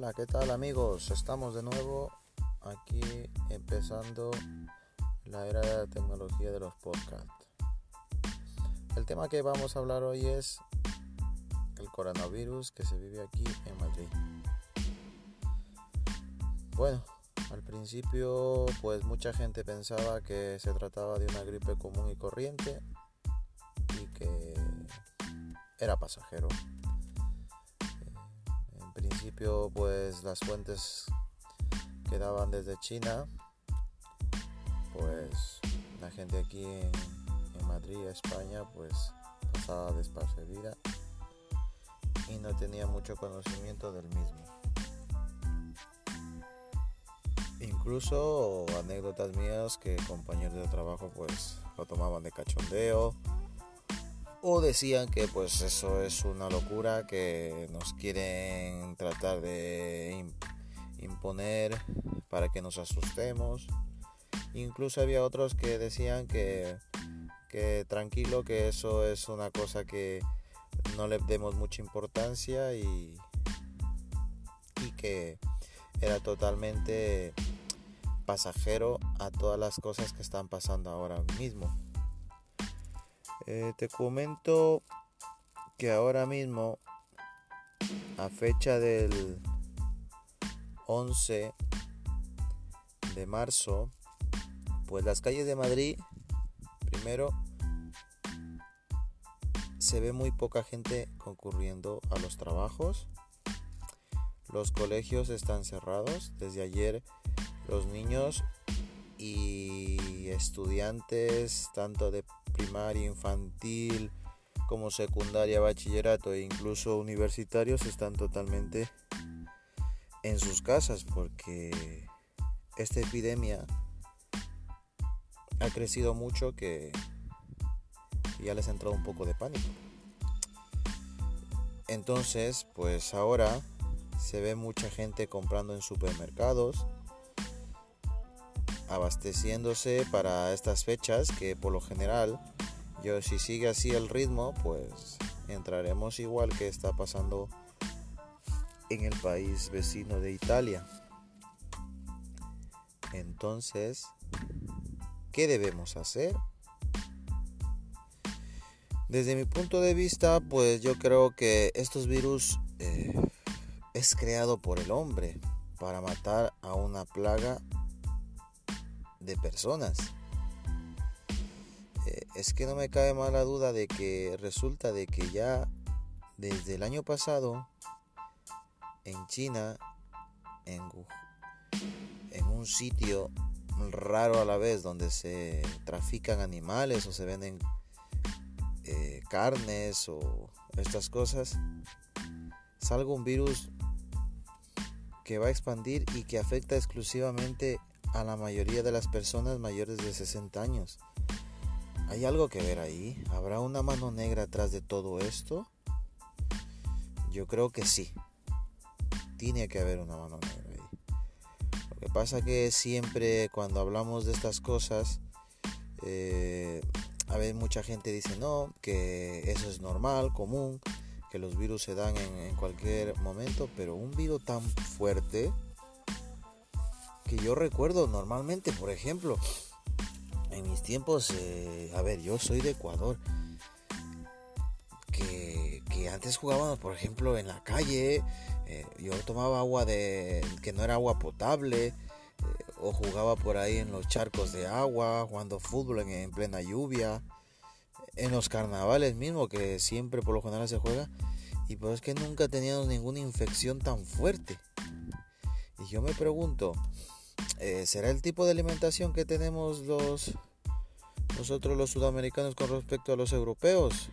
Hola, ¿qué tal amigos? Estamos de nuevo aquí empezando la era de la tecnología de los podcasts. El tema que vamos a hablar hoy es el coronavirus que se vive aquí en Madrid. Bueno, al principio pues mucha gente pensaba que se trataba de una gripe común y corriente y que era pasajero pues las fuentes que daban desde China, pues la gente aquí en, Madrid, España, pues pasaba despercibida y no tenía mucho conocimiento del mismo. Incluso anécdotas mías que compañeros de trabajo pues lo tomaban de cachondeo o decían que pues eso es una locura que nos quieren tratar de imponer para que nos asustemos incluso había otros que decían que, que tranquilo que eso es una cosa que no le demos mucha importancia y, y que era totalmente pasajero a todas las cosas que están pasando ahora mismo. Eh, te comento que ahora mismo, a fecha del 11 de marzo, pues las calles de Madrid, primero, se ve muy poca gente concurriendo a los trabajos. Los colegios están cerrados. Desde ayer los niños y estudiantes tanto de primaria, infantil, como secundaria, bachillerato e incluso universitarios están totalmente en sus casas porque esta epidemia ha crecido mucho que ya les ha entrado un poco de pánico. Entonces, pues ahora se ve mucha gente comprando en supermercados, abasteciéndose para estas fechas que por lo general yo si sigue así el ritmo pues entraremos igual que está pasando en el país vecino de Italia entonces ¿qué debemos hacer? Desde mi punto de vista, pues yo creo que estos virus eh, es creado por el hombre para matar a una plaga de personas. Eh, es que no me cae mala duda de que resulta de que ya desde el año pasado en China, en, un sitio raro a la vez donde se trafican animales o se venden eh, carnes o estas cosas, salga un virus que va a expandir y que afecta exclusivamente a la mayoría de las personas mayores de 60 años. ¿Hay algo que ver ahí? ¿Habrá una mano negra atrás de todo esto? Yo creo que sí. Tiene que haber una mano negra ahí. Lo que pasa que siempre cuando hablamos de estas cosas, eh, a veces mucha gente dice no, que eso es normal, común, que los virus se dan en, en cualquier momento, pero un virus tan fuerte, que yo recuerdo normalmente, por ejemplo, en mis tiempos, eh, a ver, yo soy de Ecuador, que, antes jugábamos, por ejemplo, en la calle, eh, yo tomaba agua de que no era agua potable, eh, o jugaba por ahí en los charcos de agua, jugando fútbol en, en plena lluvia, en los carnavales mismo, que siempre por lo general se juega, y pues es que nunca teníamos ninguna infección tan fuerte. Y yo me pregunto, eh, ¿será el tipo de alimentación que tenemos los nosotros los sudamericanos con respecto a los europeos?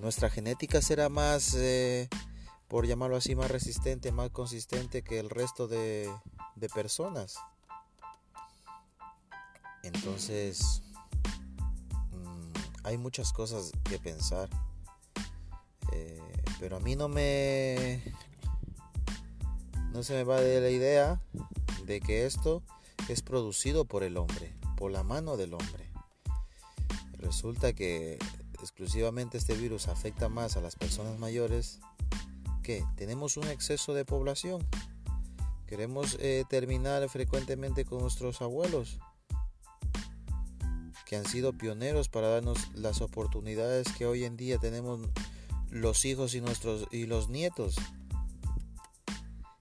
Nuestra genética será más, eh, por llamarlo así, más resistente, más consistente que el resto de, personas. Entonces, mm, hay muchas cosas que pensar. Eh, pero a mí no me no se me va de la idea de que esto es producido por el hombre, por la mano del hombre. Resulta que exclusivamente este virus afecta más a las personas mayores qué? Tenemos un exceso de población. Queremos eh, terminar frecuentemente con nuestros abuelos, que han sido pioneros para darnos las oportunidades que hoy en día tenemos los hijos y nuestros y los nietos.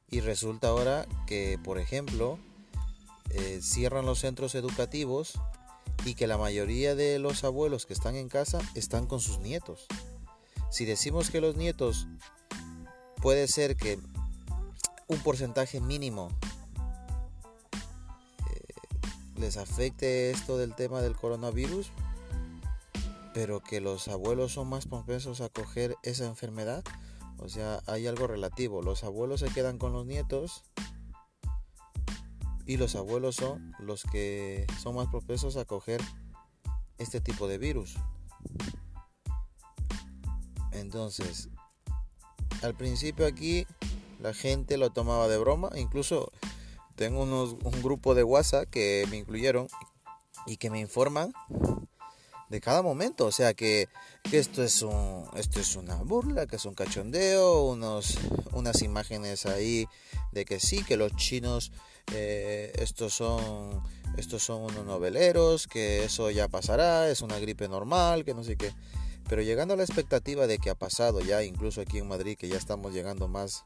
Y resulta ahora que, por ejemplo, eh, cierran los centros educativos y que la mayoría de los abuelos que están en casa están con sus nietos. Si decimos que los nietos puede ser que un porcentaje mínimo eh, les afecte esto del tema del coronavirus, pero que los abuelos son más propensos a coger esa enfermedad. O sea, hay algo relativo. Los abuelos se quedan con los nietos y los abuelos son los que son más propensos a coger este tipo de virus. Entonces, al principio aquí la gente lo tomaba de broma, incluso tengo un grupo de WhatsApp que me incluyeron y que me informan de cada momento, o sea que, esto es un esto es una burla, que es un cachondeo, unos unas imágenes ahí de que sí, que los chinos eh, estos son estos son unos noveleros, que eso ya pasará, es una gripe normal, que no sé qué. Pero llegando a la expectativa de que ha pasado ya, incluso aquí en Madrid, que ya estamos llegando más,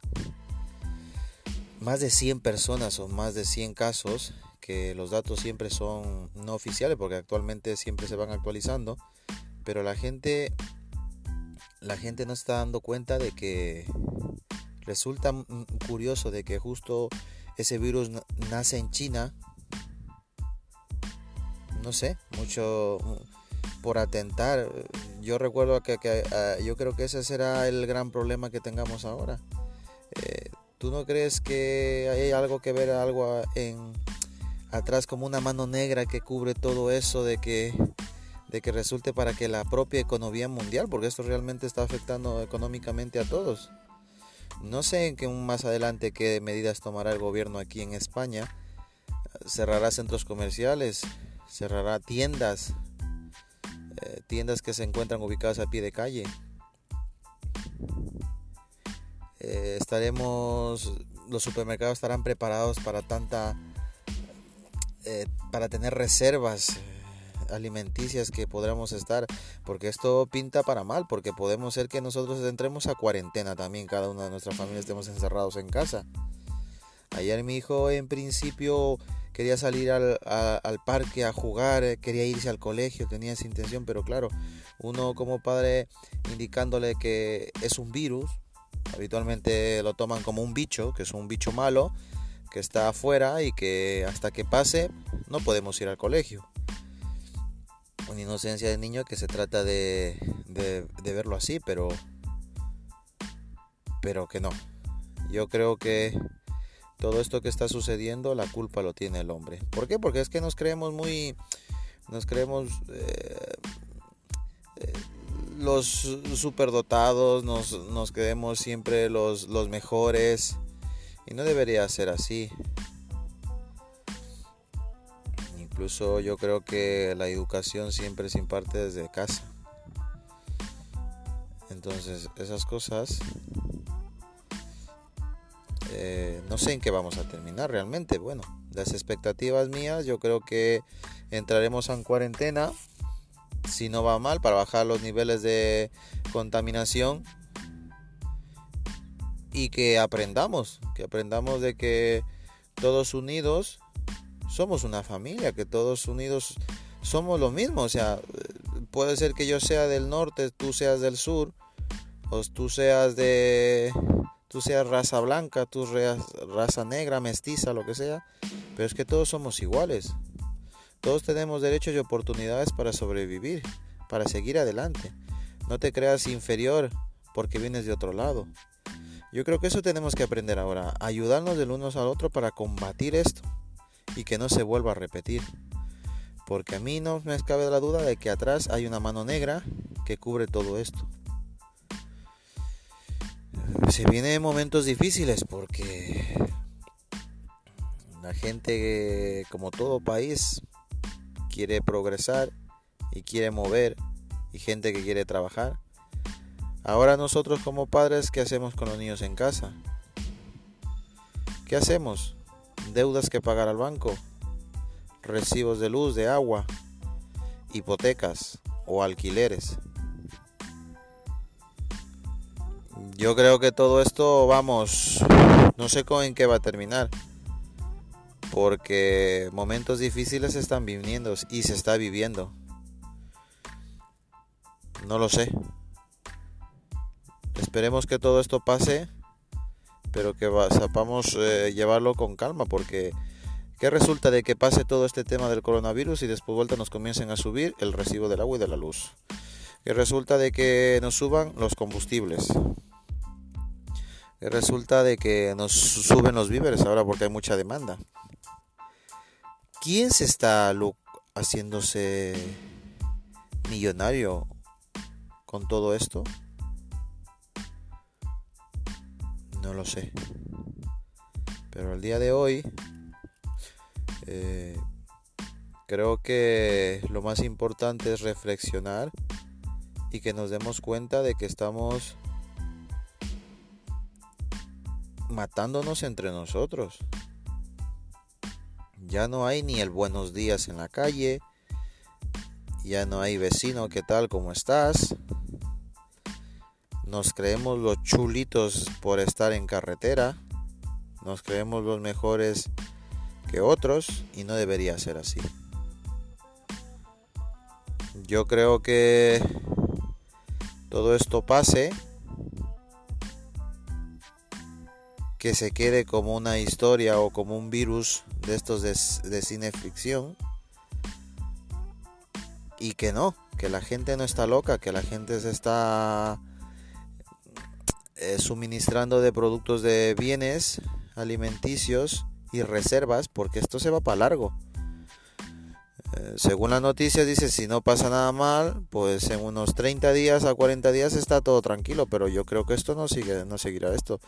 más de 100 personas o más de 100 casos, que los datos siempre son no oficiales porque actualmente siempre se van actualizando, pero la gente la gente no está dando cuenta de que resulta curioso de que justo ese virus nace en China. No sé, mucho por atentar. Yo recuerdo que, ah, yo creo que ese será el gran problema que tengamos ahora. Eh, ¿Tú no crees que hay algo que ver algo en atrás como una mano negra que cubre todo eso de que de que resulte para que la propia economía mundial, porque esto realmente está afectando económicamente a todos. No sé en qué más adelante qué medidas tomará el gobierno aquí en España. Cerrará centros comerciales, cerrará tiendas, eh, tiendas que se encuentran ubicadas a pie de calle. Eh, estaremos, los supermercados estarán preparados para tanta, eh, para tener reservas alimenticias que podremos estar, porque esto pinta para mal, porque podemos ser que nosotros entremos a cuarentena también, cada una de nuestras familias estemos encerrados en casa. Ayer mi hijo en principio quería salir al, parque a jugar, eh, quería irse al colegio, tenía esa intención, pero claro, uno como padre indicándole que es un virus, habitualmente lo toman como un bicho, que es un bicho malo, que está afuera y que hasta que pase no podemos ir al colegio. Una inocencia de niño que se trata de, de, verlo así, pero, pero que no. Yo creo que todo esto que está sucediendo, la culpa lo tiene el hombre. ¿Por qué? Porque es que nos creemos muy, nos creemos eh, eh, los superdotados, nos, nos creemos siempre los, los mejores y no debería ser así. Incluso yo creo que la educación siempre se imparte desde casa. Entonces esas cosas eh, no sé en qué vamos a terminar realmente. Bueno, las expectativas mías, yo creo que entraremos en cuarentena, si no va mal, para bajar los niveles de contaminación y que aprendamos, que aprendamos de que todos unidos somos una familia, que todos unidos somos lo mismo. O sea, puede ser que yo sea del norte, tú seas del sur, o tú seas de tú seas raza blanca, tú seas raza negra, mestiza, lo que sea, pero es que todos somos iguales. Todos tenemos derechos y oportunidades para sobrevivir, para seguir adelante. No te creas inferior porque vienes de otro lado. Yo creo que eso tenemos que aprender ahora, ayudarnos del uno al otro para combatir esto y que no se vuelva a repetir. Porque a mí no me cabe la duda de que atrás hay una mano negra que cubre todo esto se vienen momentos difíciles porque la gente, como todo país, quiere progresar y quiere mover y gente que quiere trabajar. Ahora nosotros como padres, ¿qué hacemos con los niños en casa? ¿Qué hacemos? Deudas que pagar al banco, recibos de luz, de agua, hipotecas o alquileres. Yo creo que todo esto, vamos, no sé con en qué va a terminar. Porque momentos difíciles están viviendo y se está viviendo. No lo sé. Esperemos que todo esto pase, pero que sepamos eh, llevarlo con calma, porque ¿qué resulta de que pase todo este tema del coronavirus y después vuelta nos comiencen a subir el recibo del agua y de la luz? ¿Qué resulta de que nos suban los combustibles? ¿Qué resulta de que nos suben los víveres ahora porque hay mucha demanda? ¿Quién se está haciéndose millonario con todo esto? No lo sé. Pero al día de hoy eh, creo que lo más importante es reflexionar y que nos demos cuenta de que estamos matándonos entre nosotros. Ya no hay ni el buenos días en la calle, ya no hay vecino, ¿qué tal? ¿Cómo estás? Nos creemos los chulitos por estar en carretera. Nos creemos los mejores que otros y no debería ser así. Yo creo que todo esto pase, que se quede como una historia o como un virus de estos de, cine ficción y que no, que la gente no está loca, que la gente se está eh, suministrando de productos de bienes alimenticios y reservas porque esto se va para largo. Eh, según las noticias dice si no pasa nada mal, pues en unos 30 días a 40 días está todo tranquilo, pero yo creo que esto no sigue no seguirá esto.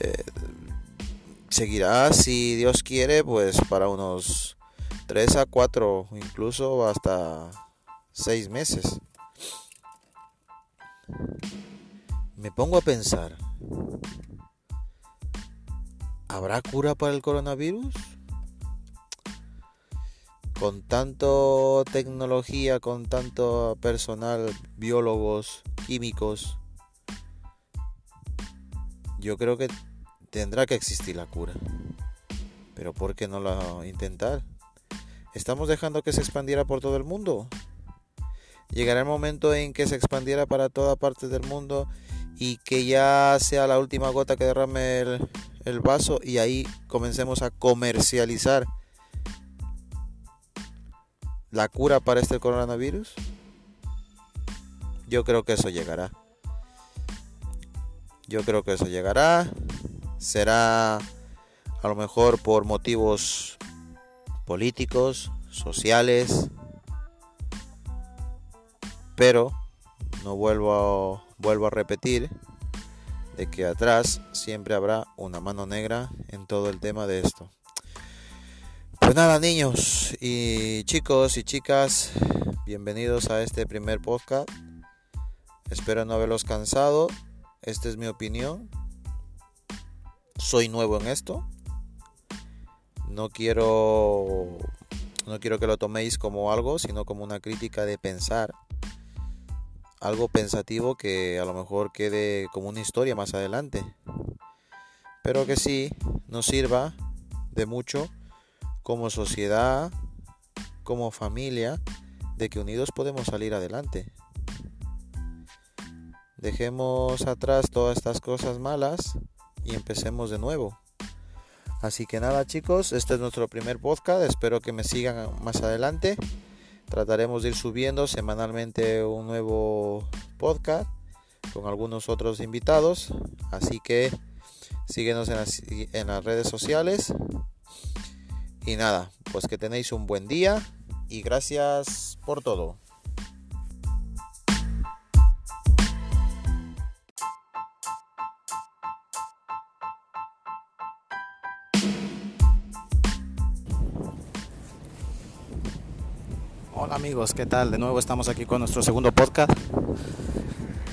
Eh, seguirá si Dios quiere, pues para unos 3 a 4, incluso hasta 6 meses me pongo a pensar, ¿habrá cura para el coronavirus? Con tanto tecnología, con tanto personal, biólogos, químicos, yo creo que tendrá que existir la cura. Pero ¿por qué no la intentar? ¿Estamos dejando que se expandiera por todo el mundo? Llegará el momento en que se expandiera para toda parte del mundo y que ya sea la última gota que derrame el, vaso y ahí comencemos a comercializar la cura para este coronavirus? Yo creo que eso llegará. Yo creo que eso llegará. Será a lo mejor por motivos políticos, sociales. Pero no vuelvo a vuelvo a repetir de que atrás siempre habrá una mano negra en todo el tema de esto. Pues nada, niños y chicos y chicas, bienvenidos a este primer podcast. Espero no haberlos cansado. Esta es mi opinión. Soy nuevo en esto. No quiero no quiero que lo toméis como algo, sino como una crítica de pensar algo pensativo que a lo mejor quede como una historia más adelante. Pero que sí nos sirva de mucho como sociedad, como familia, de que unidos podemos salir adelante. Dejemos atrás todas estas cosas malas y empecemos de nuevo. Así que nada chicos, este es nuestro primer podcast, espero que me sigan más adelante. Trataremos de ir subiendo semanalmente un nuevo podcast con algunos otros invitados. Así que síguenos en las, en las redes sociales. Y nada, pues que tenéis un buen día y gracias por todo. Amigos, ¿qué tal? De nuevo estamos aquí con nuestro segundo podcast.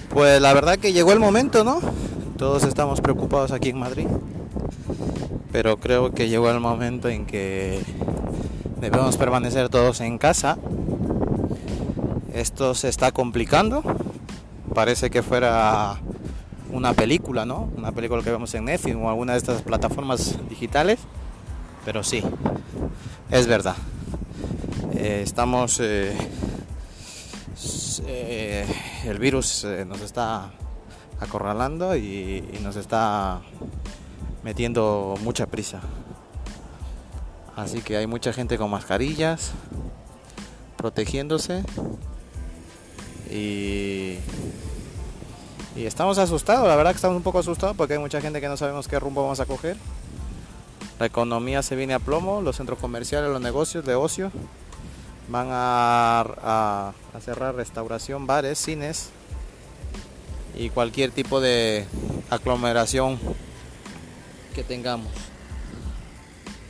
Pues la verdad que llegó el momento, ¿no? Todos estamos preocupados aquí en Madrid. Pero creo que llegó el momento en que debemos permanecer todos en casa. Esto se está complicando. Parece que fuera una película, ¿no? Una película que vemos en Netflix o alguna de estas plataformas digitales. Pero sí, es verdad. Eh, estamos... Eh, eh, el virus nos está acorralando y, nos está metiendo mucha prisa. Así que hay mucha gente con mascarillas, protegiéndose y estamos asustados, la verdad que estamos un poco asustados porque hay mucha gente que no sabemos qué rumbo vamos a coger. La economía se viene a plomo, los centros comerciales, los negocios de ocio van a, cerrar restauración, bares, cines y cualquier tipo de aglomeración que tengamos.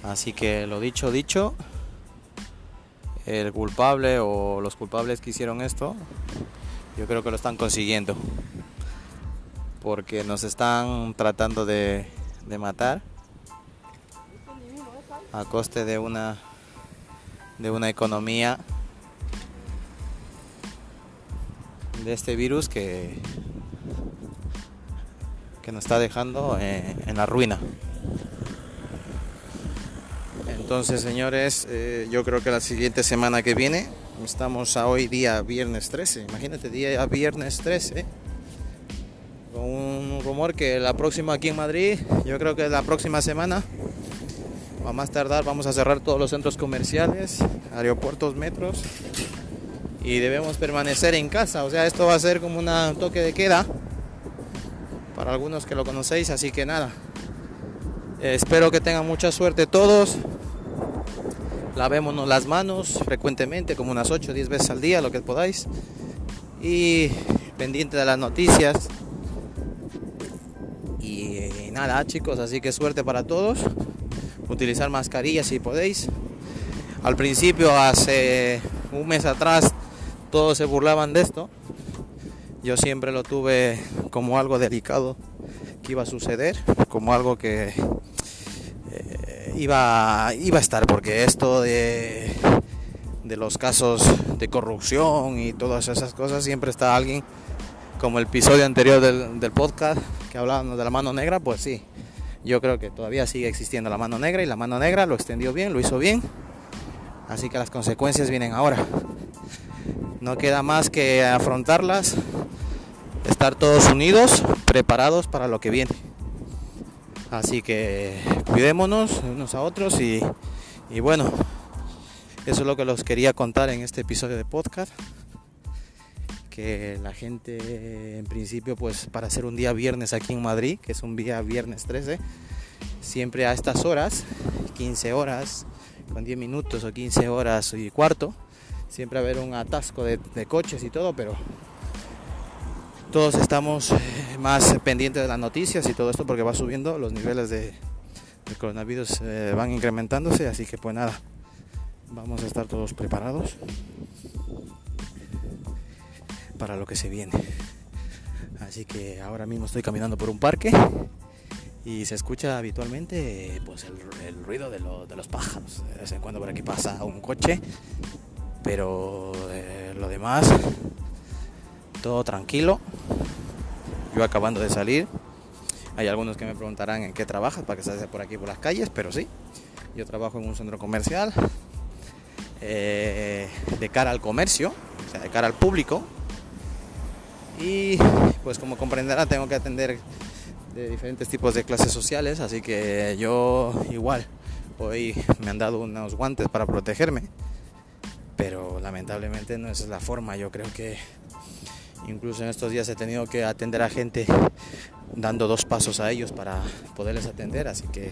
Así que lo dicho, dicho, el culpable o los culpables que hicieron esto, yo creo que lo están consiguiendo. Porque nos están tratando de, matar a coste de una de una economía de este virus que que nos está dejando eh, en la ruina. Entonces, señores, eh, yo creo que la siguiente semana que viene, estamos a hoy día viernes 13, imagínate, día viernes 13, con un rumor que la próxima aquí en Madrid, yo creo que la próxima semana a más tardar vamos a cerrar todos los centros comerciales, aeropuertos, metros y debemos permanecer en casa. O sea, esto va a ser como un toque de queda para algunos que lo conocéis. Así que nada, espero que tengan mucha suerte todos. Lavémonos las manos frecuentemente, como unas 8 o 10 veces al día, lo que podáis. Y pendiente de las noticias. Y nada, chicos, así que suerte para todos utilizar mascarillas si podéis. Al principio, hace un mes atrás, todos se burlaban de esto. Yo siempre lo tuve como algo delicado que iba a suceder, como algo que eh, iba, iba a estar, porque esto de, de los casos de corrupción y todas esas cosas, siempre está alguien, como el episodio anterior del, del podcast que hablábamos de la mano negra, pues sí, yo creo que todavía sigue existiendo la mano negra y la mano negra lo extendió bien, lo hizo bien. Así que las consecuencias vienen ahora. No queda más que afrontarlas, estar todos unidos, preparados para lo que viene. Así que cuidémonos unos a otros y, y bueno, eso es lo que los quería contar en este episodio de podcast que la gente en principio pues para hacer un día viernes aquí en Madrid, que es un día viernes 13, siempre a estas horas, 15 horas, con 10 minutos o 15 horas y cuarto, siempre haber un atasco de, coches y todo, pero todos estamos eh, más pendientes de las noticias y todo esto porque va subiendo, los niveles de, coronavirus eh, van incrementándose, así que pues nada, vamos a estar todos preparados para lo que se viene. Así que ahora mismo estoy caminando por un parque y se escucha habitualmente pues el, ruido de, los pájaros. De vez en cuando por aquí pasa un coche, pero eh, lo demás todo tranquilo. Yo acabando de salir. Hay algunos que me preguntarán en qué trabajas para que se hace por aquí por las calles, pero sí. Yo trabajo en un centro comercial eh, de cara al comercio, o sea, de cara al público, y pues como comprenderá tengo que atender de diferentes tipos de clases sociales, así que yo igual hoy me han dado unos guantes para protegerme, pero lamentablemente no es la forma, yo creo que incluso en estos días he tenido que atender a gente dando dos pasos a ellos para poderles atender, así que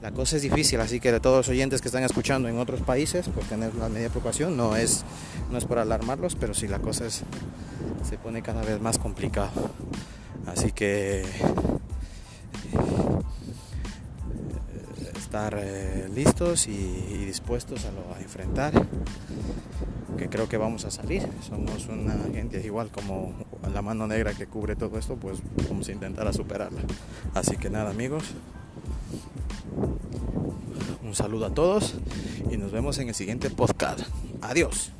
la cosa es difícil, así que de todos los oyentes que están escuchando en otros países, por tener la media preocupación, no es, no es por alarmarlos, pero sí la cosa es, se pone cada vez más complicado. Así que eh, estar eh, listos y, dispuestos a, lo, enfrentar, que creo que vamos a salir. Somos una gente igual como la mano negra que cubre todo esto, pues vamos a intentar superarla. Así que nada amigos, un saludo a todos y nos vemos en el siguiente podcast. Adiós.